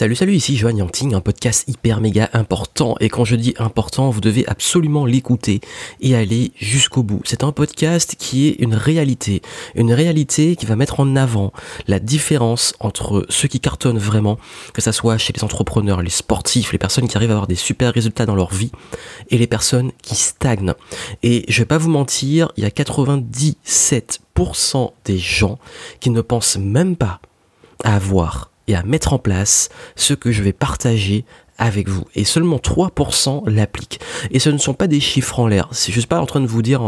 Salut, salut, ici Joanne Yanting, un podcast hyper méga important. Et quand je dis important, vous devez absolument l'écouter et aller jusqu'au bout. C'est un podcast qui est une réalité. Une réalité qui va mettre en avant la différence entre ceux qui cartonnent vraiment, que ça soit chez les entrepreneurs, les sportifs, les personnes qui arrivent à avoir des super résultats dans leur vie, et les personnes qui stagnent. Et je vais pas vous mentir, il y a 97% des gens qui ne pensent même pas à avoir à mettre en place ce que je vais partager avec vous. Et seulement 3% l'appliquent. Et ce ne sont pas des chiffres en l'air. C'est juste pas en train de vous dire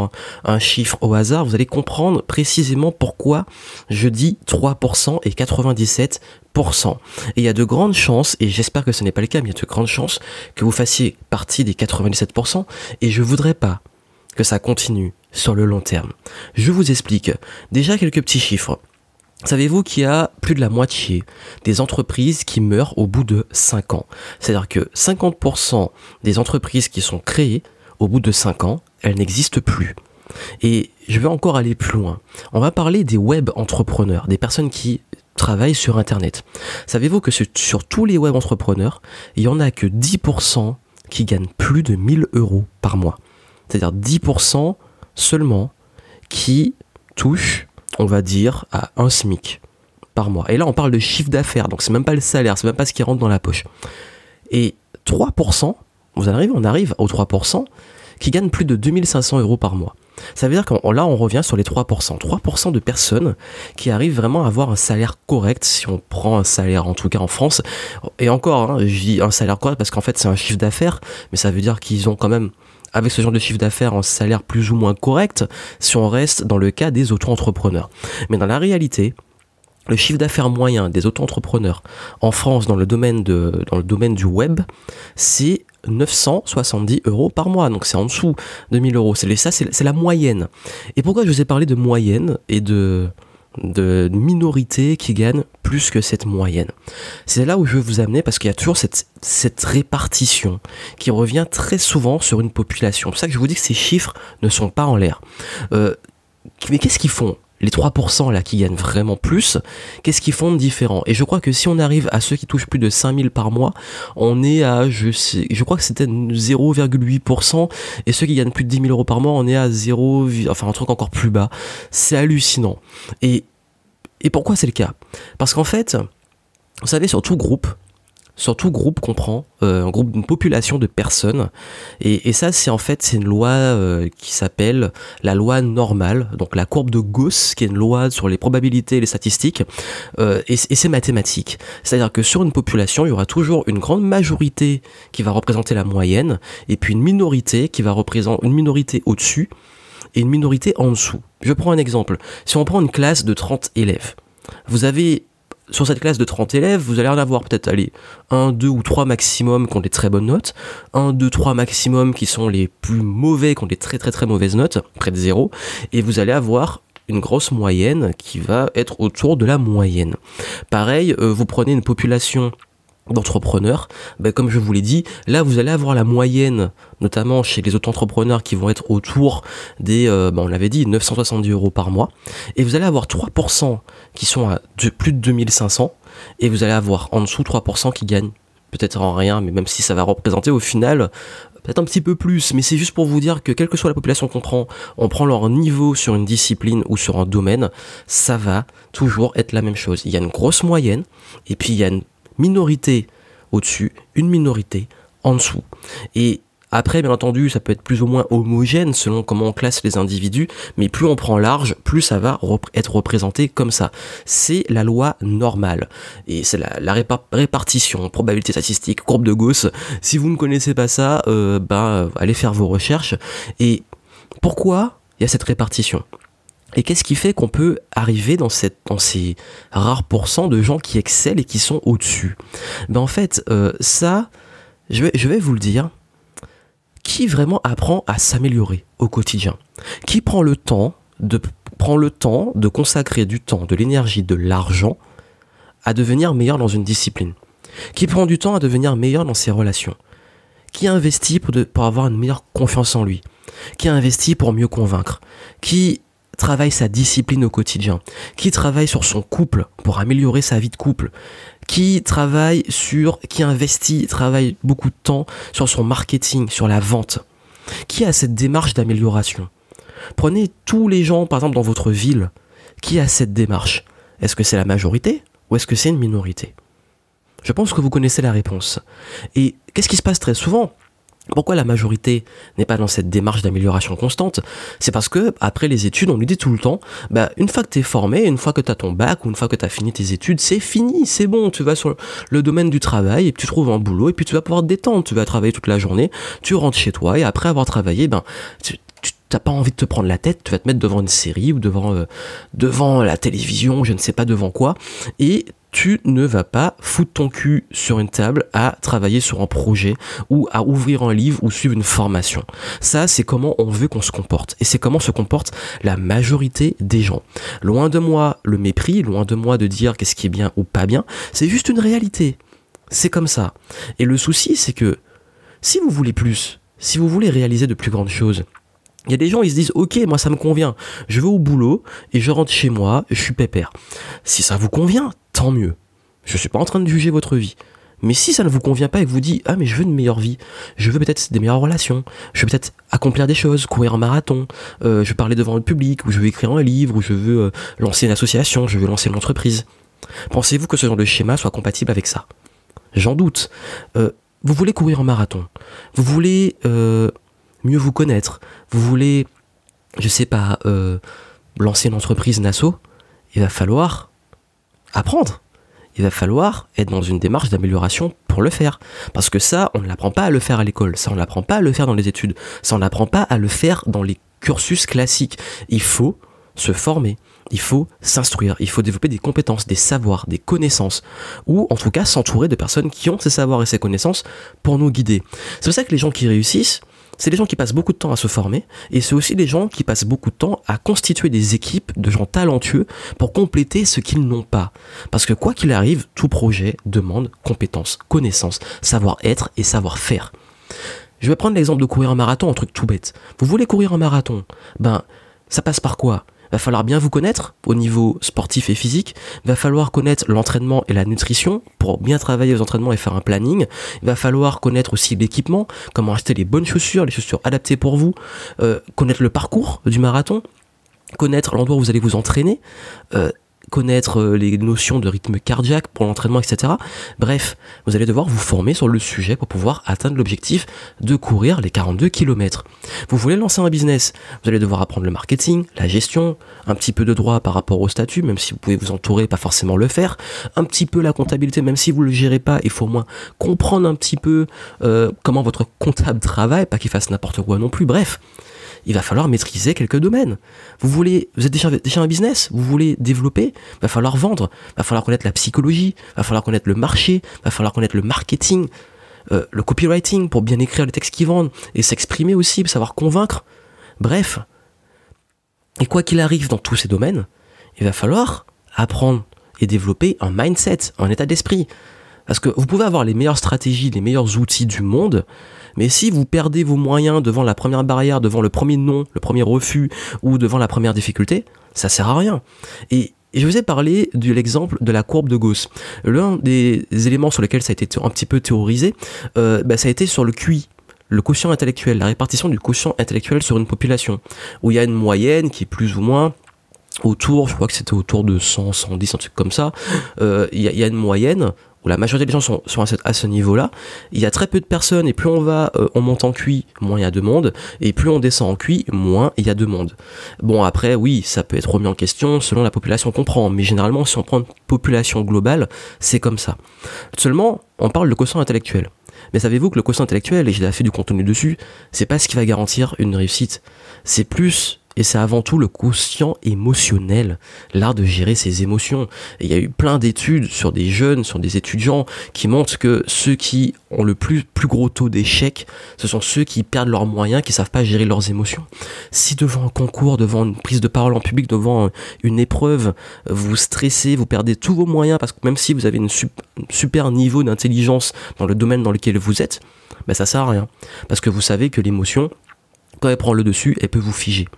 un, chiffre au hasard. Vous allez comprendre précisément pourquoi je dis 3% et 97%. Et il y a de grandes chances, et j'espère que ce n'est pas le cas, mais il y a de grandes chances que vous fassiez partie des 97%. Et je voudrais pas que ça continue sur le long terme. Je vous explique. Déjà quelques petits chiffres. Savez-vous qu'il y a plus de la moitié des entreprises qui meurent au bout de 5 ans? C'est-à-dire que 50% des entreprises qui sont créées au bout de 5 ans, elles n'existent plus. Et je vais encore aller plus loin. On va parler des web entrepreneurs, des personnes qui travaillent sur Internet. Savez-vous que sur tous les web entrepreneurs, il n'y en a que 10% qui gagnent plus de 1000 euros par mois? C'est-à-dire 10% seulement qui touchent on va dire, à un SMIC par mois. Et là, on parle de chiffre d'affaires, donc c'est même pas le salaire, c'est même pas ce qui rentre dans la poche. Et 3%, vous arrivez, on arrive aux 3%, qui gagnent plus de 2500 euros par mois. Ça veut dire que là, on revient sur les 3%. 3% de personnes qui arrivent vraiment à avoir un salaire correct, si on prend un salaire, en tout cas en France. Et encore, hein, je dis un salaire correct parce qu'en fait, c'est un chiffre d'affaires, mais ça veut dire qu'ils ont quand même avec ce genre de chiffre d'affaires en salaire plus ou moins correct si on reste dans le cas des auto-entrepreneurs. Mais dans la réalité, le chiffre d'affaires moyen des auto-entrepreneurs en France dans le domaine, de, dans le domaine du web, c'est 970 euros par mois. Donc c'est en dessous de 1000 euros. Ça, c'est la moyenne. Et pourquoi je vous ai parlé de moyenne et de, de minorité qui gagnent plus que cette moyenne. C'est là où je veux vous amener parce qu'il y a toujours cette, cette répartition qui revient très souvent sur une population. C'est pour ça que je vous dis que ces chiffres ne sont pas en l'air. Euh, mais qu'est-ce qu'ils font? Les 3% là qui gagnent vraiment plus, qu'est-ce qu'ils font de différent? Et je crois que si on arrive à ceux qui touchent plus de 5000 par mois, on est à, je crois que c'était 0,8%, et ceux qui gagnent plus de 10 000 euros par mois, on est à 0, enfin un truc encore plus bas. C'est hallucinant. Et, et pourquoi c'est le cas? Parce qu'en fait, vous savez, sur tout groupe, surtout groupe comprend euh, un groupe, une population de personnes. Et, ça, c'est en fait, c'est une loi euh, qui s'appelle la loi normale, donc la courbe de Gauss, qui est une loi sur les probabilités et les statistiques, euh, et, et c'est mathématique. C'est-à-dire que sur une population, il y aura toujours une grande majorité qui va représenter la moyenne, et puis une minorité qui va représenter une minorité au-dessus et une minorité en dessous. Je prends un exemple. Si on prend une classe de 30 élèves, vous avez sur cette classe de 30 élèves, vous allez en avoir peut-être aller 1, 2 ou 3 maximum qui ont des très bonnes notes, 1, 2, 3 maximum qui sont les plus mauvais, qui ont des très très très mauvaises notes, près de 0, et vous allez avoir une grosse moyenne qui va être autour de la moyenne. Pareil, euh, vous prenez une population d'entrepreneurs, ben comme je vous l'ai dit, là vous allez avoir la moyenne, notamment chez les auto-entrepreneurs qui vont être autour des, euh, ben on l'avait dit, 970 euros par mois, et vous allez avoir 3% qui sont à plus de 2500, et vous allez avoir en dessous 3% qui gagnent. Peut-être en rien, mais même si ça va représenter au final peut-être un petit peu plus, mais c'est juste pour vous dire que quelle que soit la population qu'on prend, on prend leur niveau sur une discipline ou sur un domaine, ça va toujours être la même chose. Il y a une grosse moyenne, et puis il y a une minorité au-dessus, une minorité en dessous. Et après, bien entendu, ça peut être plus ou moins homogène selon comment on classe les individus, mais plus on prend large, plus ça va être représenté comme ça. C'est la loi normale. Et c'est la, répartition, probabilité statistique, courbe de Gauss. Si vous ne connaissez pas ça, euh, ben, allez faire vos recherches. Et pourquoi il y a cette répartition? Et qu'est-ce qui fait qu'on peut arriver dans, cette, dans ces rares pourcents de gens qui excellent et qui sont au-dessus? Ben en fait, euh, ça, je vais, vous le dire, qui vraiment apprend à s'améliorer au quotidien? Qui prend le temps de prend le temps de consacrer du temps, de l'énergie, de l'argent à devenir meilleur dans une discipline? Qui prend du temps à devenir meilleur dans ses relations? Qui investit pour, pour avoir une meilleure confiance en lui? Qui investit pour mieux convaincre? Qui travaille sa discipline au quotidien, qui travaille sur son couple pour améliorer sa vie de couple, qui travaille sur, qui investit, travaille beaucoup de temps sur son marketing, sur la vente, qui a cette démarche d'amélioration? Prenez tous les gens, par exemple, dans votre ville, qui a cette démarche? Est-ce que c'est la majorité ou est-ce que c'est une minorité? Je pense que vous connaissez la réponse. Et qu'est-ce qui se passe très souvent? Pourquoi la majorité n'est pas dans cette démarche d'amélioration constante? C'est parce que après les études, on lui dit tout le temps, bah, une fois que tu es formé, une fois que tu as ton bac ou une fois que tu as fini tes études, c'est fini, c'est bon, tu vas sur le domaine du travail et puis tu trouves un boulot et puis tu vas pouvoir te détendre, tu vas travailler toute la journée, tu rentres chez toi et après avoir travaillé, ben t'as pas envie de te prendre la tête, tu vas te mettre devant une série ou devant euh, devant la télévision, je ne sais pas devant quoi et tu ne vas pas foutre ton cul sur une table à travailler sur un projet ou à ouvrir un livre ou suivre une formation. Ça, c'est comment on veut qu'on se comporte. Et c'est comment se comporte la majorité des gens. Loin de moi le mépris, loin de moi de dire qu'est-ce qui est bien ou pas bien, c'est juste une réalité. C'est comme ça. Et le souci, c'est que si vous voulez plus, si vous voulez réaliser de plus grandes choses, il y a des gens, ils se disent, ok, moi ça me convient, je vais au boulot et je rentre chez moi, je suis pépère. Si ça vous convient, tant mieux. Je suis pas en train de juger votre vie. Mais si ça ne vous convient pas et que vous dites, ah mais je veux une meilleure vie, je veux peut-être des meilleures relations, je veux peut-être accomplir des choses, courir un marathon, euh, je veux parler devant le public, ou je veux écrire un livre, ou je veux euh, lancer une association, je veux lancer une entreprise. Pensez-vous que ce genre de schéma soit compatible avec ça? J'en doute. Euh, vous voulez courir un marathon, vous voulez mieux vous connaître, vous voulez, je sais pas, euh, lancer une entreprise Nasso, il va falloir apprendre. Il va falloir être dans une démarche d'amélioration pour le faire. Parce que ça, on ne l'apprend pas à le faire à l'école, ça on n'apprend pas à le faire dans les études, ça on n'apprend pas à le faire dans les cursus classiques. Il faut se former, il faut s'instruire, il faut développer des compétences, des savoirs, des connaissances, ou en tout cas s'entourer de personnes qui ont ces savoirs et ces connaissances pour nous guider. C'est pour ça que les gens qui réussissent, c'est des gens qui passent beaucoup de temps à se former et c'est aussi des gens qui passent beaucoup de temps à constituer des équipes de gens talentueux pour compléter ce qu'ils n'ont pas. Parce que quoi qu'il arrive, tout projet demande compétences, connaissances, savoir-être et savoir-faire. Je vais prendre l'exemple de courir un marathon, un truc tout bête. Vous voulez courir un marathon? Ben, ça passe par quoi? Va falloir bien vous connaître au niveau sportif et physique, va falloir connaître l'entraînement et la nutrition pour bien travailler aux entraînements et faire un planning, va falloir connaître aussi l'équipement, comment acheter les bonnes chaussures, les chaussures adaptées pour vous, euh, connaître le parcours du marathon, connaître l'endroit où vous allez vous entraîner, euh, connaître euh, les notions de rythme cardiaque pour l'entraînement, etc. Bref, vous allez devoir vous former sur le sujet pour pouvoir atteindre l'objectif de courir les 42 km. Vous voulez lancer un business, vous allez devoir apprendre le marketing, la gestion, un petit peu de droit par rapport au statut, même si vous pouvez vous entourer, pas forcément le faire, un petit peu la comptabilité, même si vous le gérez pas, il faut au moins comprendre un petit peu euh, comment votre comptable travaille, pas qu'il fasse n'importe quoi non plus. Bref, il va falloir maîtriser quelques domaines. Vous voulez, vous êtes déjà, déjà un business, vous voulez développer, va falloir vendre, va falloir connaître la psychologie, va falloir connaître le marché, va falloir connaître le marketing, euh, le copywriting pour bien écrire les textes qui vendent et s'exprimer aussi, savoir convaincre. Bref. Et quoi qu'il arrive dans tous ces domaines, il va falloir apprendre et développer un mindset, un état d'esprit. Parce que vous pouvez avoir les meilleures stratégies, les meilleurs outils du monde, mais si vous perdez vos moyens devant la première barrière, devant le premier non, le premier refus ou devant la première difficulté, ça sert à rien. Et je vous ai parlé de l'exemple de la courbe de Gauss. L'un des éléments sur lesquels ça a été un petit peu théorisé, euh, bah, ça a été sur le QI, le quotient intellectuel, la répartition du quotient intellectuel sur une population, où il y a une moyenne qui est plus ou moins autour, je crois que c'était autour de 100, 110, un truc comme ça, euh, il y, a une moyenne où la majorité des gens sont, à ce, niveau-là, il y a très peu de personnes et plus on va, euh, on monte en QI, moins il y a de monde, et plus on descend en QI, moins il y a de monde. Bon après, oui, ça peut être remis en question selon la population qu'on prend, mais généralement si on prend une population globale, c'est comme ça. Seulement, on parle de quotient intellectuel. Mais savez-vous que le quotient intellectuel, et j'ai fait du contenu dessus, c'est pas ce qui va garantir une réussite. C'est plus et c'est avant tout le quotient émotionnel, l'art de gérer ses émotions. il y a eu plein d'études sur des jeunes, sur des étudiants, qui montrent que ceux qui ont le plus, plus gros taux d'échec, ce sont ceux qui perdent leurs moyens, qui savent pas gérer leurs émotions. Si devant un concours, devant une prise de parole en public, devant une épreuve, vous stressez, vous perdez tous vos moyens, parce que même si vous avez une super niveau d'intelligence dans le domaine dans lequel vous êtes, ben ça sert à rien. Parce que vous savez que l'émotion, quand elle prend le dessus, elle peut vous figer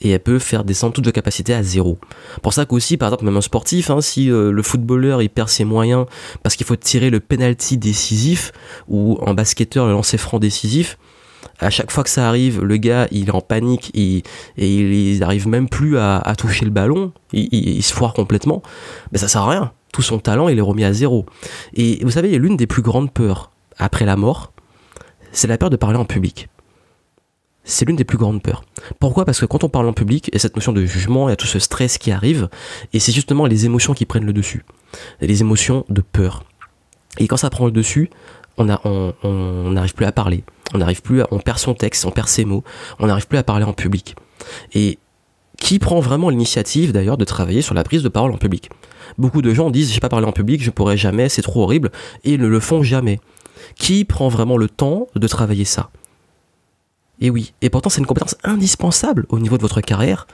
et elle peut faire descendre toutes vos capacités à zéro. Pour ça qu'aussi, par exemple, même un sportif, hein, si euh, le footballeur il perd ses moyens parce qu'il faut tirer le penalty décisif ou en basketteur le lancer franc décisif, à chaque fois que ça arrive, le gars il est en panique et, il n'arrive même plus à, toucher le ballon, il, se foire complètement, mais ça sert à rien. Tout son talent il est remis à zéro. Et vous savez, l'une des plus grandes peurs après la mort, c'est la peur de parler en public c'est l'une des plus grandes peurs. Pourquoi? Parce que quand on parle en public, il y a cette notion de jugement, il y a tout ce stress qui arrive, et c'est justement les émotions qui prennent le dessus. Les émotions de peur. Et quand ça prend le dessus, on n'arrive plus à parler, on perd son texte, on perd ses mots, on n'arrive plus à parler en public. Et qui prend vraiment l'initiative d'ailleurs de travailler sur la prise de parole en public? Beaucoup de gens disent j'ai pas parlé en public, je pourrais jamais, c'est trop horrible, et ils ne le font jamais. Qui prend vraiment le temps de travailler ça? Et oui, et pourtant c'est une compétence indispensable au niveau de votre carrière,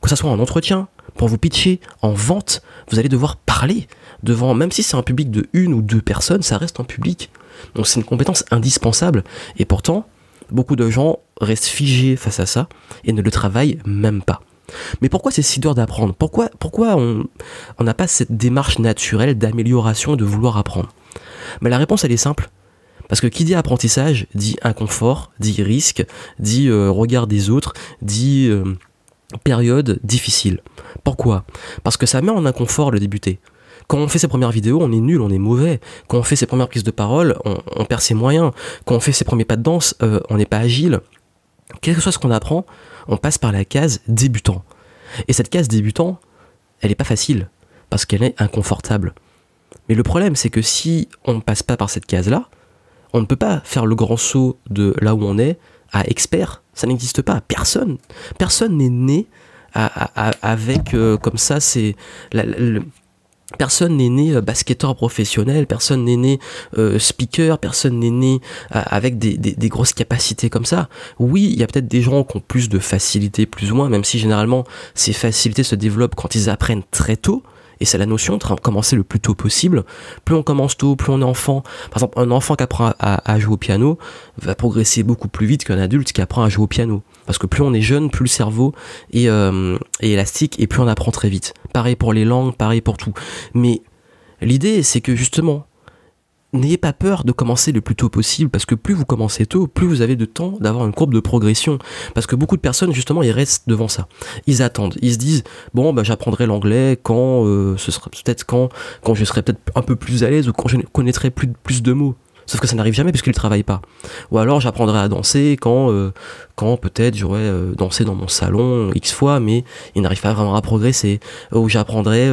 que ce soit en entretien, pour vous pitcher, en vente, vous allez devoir parler devant, même si c'est un public de une ou deux personnes, ça reste un public. Donc c'est une compétence indispensable, et pourtant, beaucoup de gens restent figés face à ça et ne le travaillent même pas. Mais pourquoi c'est si dur d'apprendre? Pourquoi, pourquoi on n'a pas cette démarche naturelle d'amélioration de vouloir apprendre? Mais La réponse elle est simple, parce que qui dit apprentissage dit inconfort, dit risque, dit euh, regard des autres, dit euh, période difficile. Pourquoi? Parce que ça met en inconfort le débuté. Quand on fait ses premières vidéos, on est nul, on est mauvais. Quand on fait ses premières prises de parole, on, perd ses moyens. Quand on fait ses premiers pas de danse, euh, on n'est pas agile. Quel que soit ce qu'on apprend, on passe par la case débutant. Et cette case débutant, elle n'est pas facile, parce qu'elle est inconfortable. Mais le problème, c'est que si on ne passe pas par cette case-là, on ne peut pas faire le grand saut de là où on est à expert. Ça n'existe pas. Personne. Personne n'est né avec euh, comme ça. Personne n'est né euh, basketteur professionnel, personne n'est né euh, speaker, personne n'est né avec des, des, grosses capacités comme ça. Oui, il y a peut-être des gens qui ont plus de facilité, plus ou moins, même si généralement ces facilités se développent quand ils apprennent très tôt. Et c'est la notion de commencer le plus tôt possible. Plus on commence tôt, plus on est enfant. Par exemple, un enfant qui apprend à, jouer au piano va progresser beaucoup plus vite qu'un adulte qui apprend à jouer au piano. Parce que plus on est jeune, plus le cerveau est, euh, est élastique et plus on apprend très vite. Pareil pour les langues, pareil pour tout. Mais l'idée, c'est que justement, n'ayez pas peur de commencer le plus tôt possible parce que plus vous commencez tôt, plus vous avez de temps d'avoir une courbe de progression. Parce que beaucoup de personnes, justement, ils restent devant ça. Ils attendent. Ils se disent, bon, bah, j'apprendrai l'anglais quand, euh, ce sera peut-être quand, quand je serai peut-être un peu plus à l'aise ou quand je connaîtrai plus, plus de mots. Sauf que ça n'arrive jamais puisqu'ils ne travaillent pas. Ou alors j'apprendrai à danser quand, euh, quand peut-être j'aurais euh, dansé dans mon salon X fois, mais il n'arrive pas vraiment à progresser. Ou j'apprendrai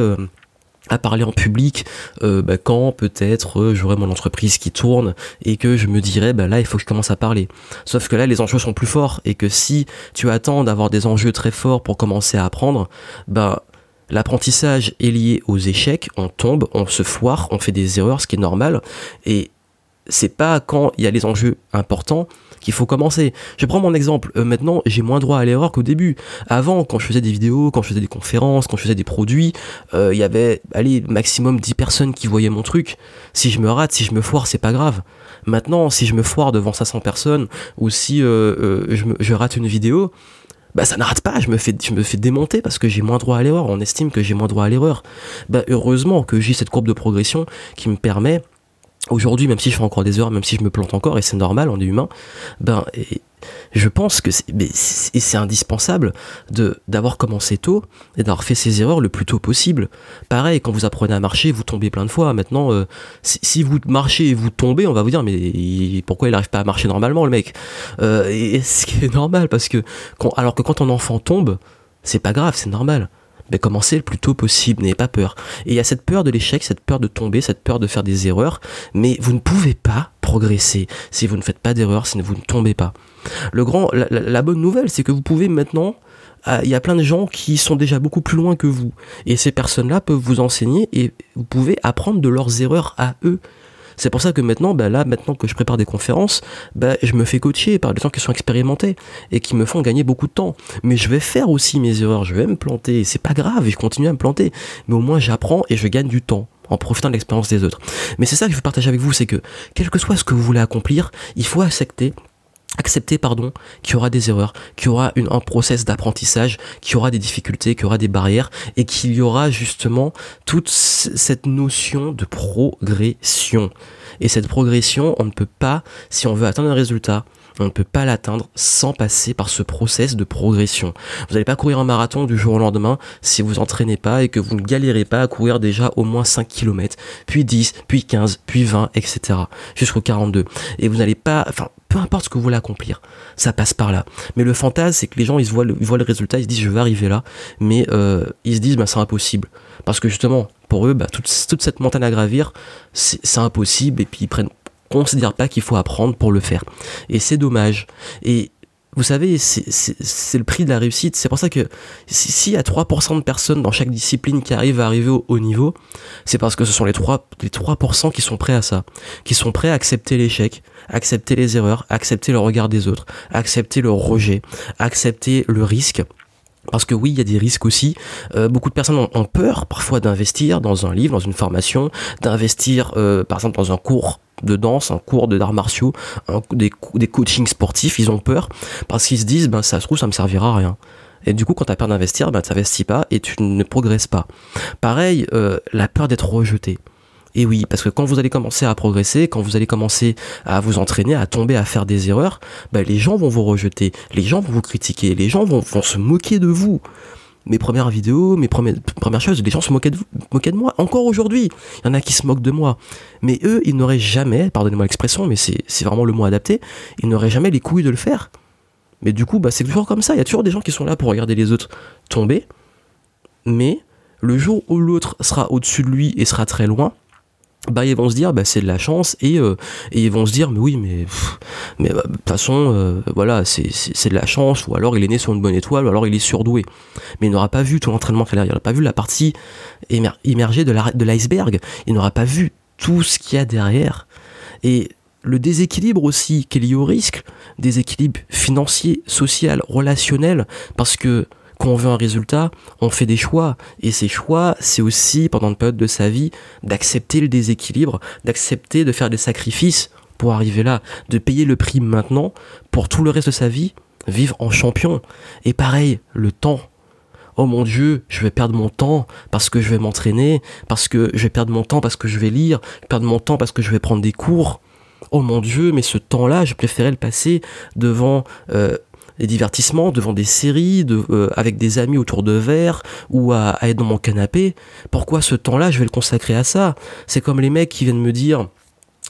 à parler en public euh, bah, quand peut-être euh, j'aurai mon entreprise qui tourne et que je me dirais bah là il faut que je commence à parler. Sauf que là les enjeux sont plus forts et que si tu attends d'avoir des enjeux très forts pour commencer à apprendre bah l'apprentissage est lié aux échecs. On tombe on se foire on fait des erreurs ce qui est normal. Et c'est pas quand il y a les enjeux importants qu'il faut commencer. Je prends mon exemple. Euh, maintenant, j'ai moins droit à l'erreur qu'au début. Avant, quand je faisais des vidéos, quand je faisais des conférences, quand je faisais des produits, euh, il y avait, allez, maximum 10 personnes qui voyaient mon truc. Si je me rate, si je me foire, c'est pas grave. Maintenant, si je me foire devant 500 personnes, ou si euh, je, je rate une vidéo, bah ça n'arrête pas, je me fais, je me fais démonter parce que j'ai moins droit à l'erreur, on estime que j'ai moins droit à l'erreur. Bah heureusement que j'ai cette courbe de progression qui me permet aujourd'hui, même si je fais encore des erreurs, même si je me plante encore, et c'est normal, on est humain, ben, je pense que c'est indispensable d'avoir commencé tôt et d'avoir fait ses erreurs le plus tôt possible. Pareil, quand vous apprenez à marcher, vous tombez plein de fois. Maintenant, euh, si, vous marchez et vous tombez, on va vous dire mais pourquoi il n'arrive pas à marcher normalement le mec? Euh, Ce qui est normal parce que alors que quand ton enfant tombe, c'est pas grave, c'est normal commencez le plus tôt possible, n'ayez pas peur. Et il y a cette peur de l'échec, cette peur de tomber, cette peur de faire des erreurs, mais vous ne pouvez pas progresser si vous ne faites pas d'erreurs, si vous ne tombez pas. Le grand, la, bonne nouvelle, c'est que vous pouvez maintenant ah, il y a plein de gens qui sont déjà beaucoup plus loin que vous. Et ces personnes-là peuvent vous enseigner et vous pouvez apprendre de leurs erreurs à eux. C'est pour ça que maintenant, bah là, maintenant que je prépare des conférences, bah, je me fais coacher par des gens qui sont expérimentés et qui me font gagner beaucoup de temps. Mais je vais faire aussi mes erreurs, je vais me planter, c'est pas grave, je continue à me planter. Mais au moins j'apprends et je gagne du temps en profitant de l'expérience des autres. Mais c'est ça que je veux partager avec vous, c'est que quel que soit ce que vous voulez accomplir, il faut accepter accepter pardon qu'il y aura des erreurs, qu'il y aura une, un process d'apprentissage, qu'il y aura des difficultés, qu'il y aura des barrières et qu'il y aura justement toute cette notion de progression. Et cette progression, on ne peut pas, si on veut atteindre un résultat, on ne peut pas l'atteindre sans passer par ce process de progression. Vous n'allez pas courir un marathon du jour au lendemain si vous entraînez pas et que vous ne galérez pas à courir déjà au moins 5 km, puis 10, puis 15, puis 20, etc. jusqu'au 42. Et vous n'allez pas, enfin, peu importe ce que vous voulez accomplir, ça passe par là. Mais le fantasme, c'est que les gens, ils voient le, résultat, ils se disent, je vais arriver là, mais euh, ils se disent, bah, c'est impossible. Parce que justement, pour eux, bah, toute, toute cette montagne à gravir, c'est impossible, et puis ils prennent considère pas qu'il faut apprendre pour le faire. Et c'est dommage. Et vous savez, c'est le prix de la réussite. C'est pour ça que s'il y a 3% de personnes dans chaque discipline qui arrivent à arriver au haut niveau, c'est parce que ce sont les 3%, les 3% qui sont prêts à ça, qui sont prêts à accepter l'échec, accepter les erreurs, accepter le regard des autres, accepter le rejet, accepter le risque. Parce que oui, il y a des risques aussi. Euh, beaucoup de personnes ont, peur parfois d'investir dans un livre, dans une formation, d'investir euh, par exemple dans un cours de danse, un cours d'arts martiaux, des, des coachings sportifs, ils ont peur parce qu'ils se disent ben ça se trouve ça me servira à rien. Et du coup, quand tu as peur d'investir, ben, tu n'investis pas et tu ne progresses pas. Pareil, euh, la peur d'être rejeté. Et oui, parce que quand vous allez commencer à progresser, quand vous allez commencer à vous entraîner, à tomber, à faire des erreurs, ben, les gens vont vous rejeter, les gens vont vous critiquer, les gens vont, se moquer de vous mes premières vidéos, mes premières, choses, les gens se moquaient de, moquaient de moi. Encore aujourd'hui, il y en a qui se moquent de moi. Mais eux, ils n'auraient jamais, pardonnez-moi l'expression, mais c'est vraiment le mot adapté, ils n'auraient jamais les couilles de le faire. Mais du coup, bah, c'est toujours comme ça. Il y a toujours des gens qui sont là pour regarder les autres tomber. Mais le jour où l'autre sera au-dessus de lui et sera très loin, bah ils vont se dire bah c'est de la chance et, euh, et ils vont se dire mais oui mais mais bah, de toute façon euh, voilà c'est, de la chance. Ou alors il est né sur une bonne étoile ou alors il est surdoué. Mais il n'aura pas vu tout l'entraînement qu'il a il n'aura pas vu la partie la, de l'iceberg. Il n'aura pas vu tout ce qu'il y a derrière. Et le déséquilibre aussi qui est lié au risque déséquilibre financier social relationnel parce que quand on veut un résultat, on fait des choix. Et ces choix, c'est aussi, pendant une période de sa vie, d'accepter le déséquilibre, d'accepter de faire des sacrifices pour arriver là, de payer le prix maintenant pour tout le reste de sa vie, vivre en champion. Et pareil, le temps. Oh mon Dieu, je vais perdre mon temps parce que je vais m'entraîner, parce que je vais perdre mon temps parce que je vais lire, perdre mon temps parce que je vais prendre des cours. Oh mon Dieu, mais ce temps-là, je préférais le passer devant euh, des divertissements, devant des séries, euh, avec des amis autour de verre ou à, à être dans mon canapé. Pourquoi ce temps-là, je vais le consacrer à ça? C'est comme les mecs qui viennent me dire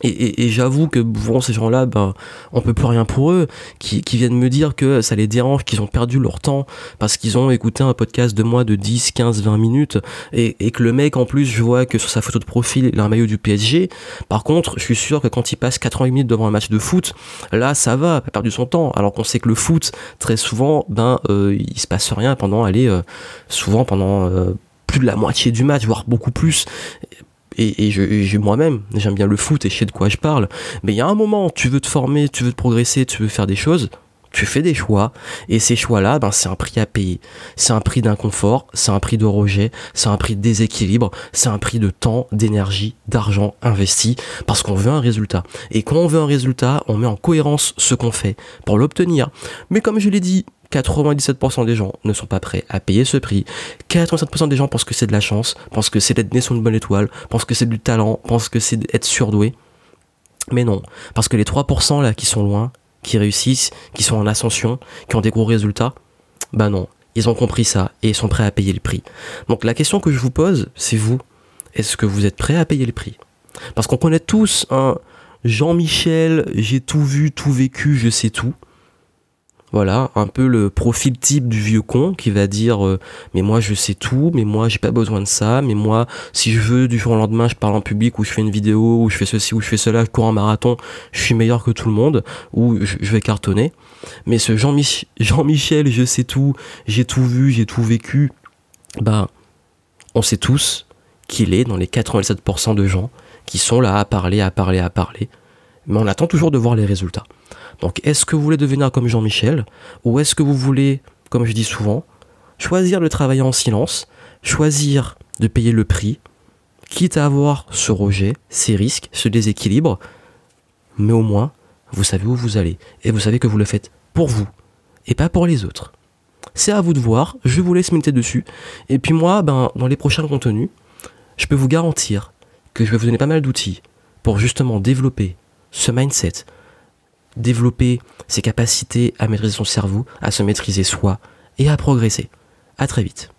et, j'avoue que bon, ces gens-là, ben, on peut plus rien pour eux, qui, viennent me dire que ça les dérange, qu'ils ont perdu leur temps parce qu'ils ont écouté un podcast de moi de 10, 15, 20 minutes et, que le mec, en plus, je vois que sur sa photo de profil, il a un maillot du PSG. Par contre, je suis sûr que quand il passe 80 minutes devant un match de foot, là, ça va, pas perdu son temps. Alors qu'on sait que le foot, très souvent, ben, euh, il se passe rien pendant, aller euh, souvent pendant euh, plus de la moitié du match, voire beaucoup plus et, je, moi-même, j'aime bien le foot et je sais de quoi je parle. Mais il y a un moment, tu veux te former, tu veux te progresser, tu veux faire des choses, tu fais des choix et ces choix-là, ben, c'est un prix à payer. C'est un prix d'inconfort, c'est un prix de rejet, c'est un prix de déséquilibre, c'est un prix de temps, d'énergie, d'argent investi parce qu'on veut un résultat. Et quand on veut un résultat, on met en cohérence ce qu'on fait pour l'obtenir. Mais comme je l'ai dit, 97% des gens ne sont pas prêts à payer ce prix. 87% des gens pensent que c'est de la chance, pensent que c'est d'être né sur une bonne étoile, pensent que c'est du talent, pensent que c'est d'être surdoué. Mais non, parce que les 3% là qui sont loin, qui réussissent, qui sont en ascension, qui ont des gros résultats, bah non, ils ont compris ça et ils sont prêts à payer le prix. Donc la question que je vous pose, c'est vous, est-ce que vous êtes prêts à payer le prix? Parce qu'on connaît tous un Jean-Michel, j'ai tout vu, tout vécu, je sais tout. Voilà, un peu le profil type du vieux con qui va dire euh, mais moi je sais tout, mais moi j'ai pas besoin de ça, mais moi si je veux du jour au lendemain je parle en public ou je fais une vidéo ou je fais ceci ou je fais cela, je cours un marathon, je suis meilleur que tout le monde ou je, vais cartonner. Mais ce Jean-Michel, je sais tout, j'ai tout vu, j'ai tout vécu, bah on sait tous qu'il est dans les 87% de gens qui sont là à parler, à parler, à parler, mais on attend toujours de voir les résultats. Donc est-ce que vous voulez devenir comme Jean-Michel ou est-ce que vous voulez, comme je dis souvent, choisir de travailler en silence, choisir de payer le prix, quitte à avoir ce rejet, ces risques, ce déséquilibre, mais au moins vous savez où vous allez et vous savez que vous le faites pour vous et pas pour les autres. C'est à vous de voir, je vous laisse méditer dessus et puis moi ben dans les prochains contenus, je peux vous garantir que je vais vous donner pas mal d'outils pour justement développer ce mindset, développer ses capacités à maîtriser son cerveau, à se maîtriser soi et à progresser. À très vite.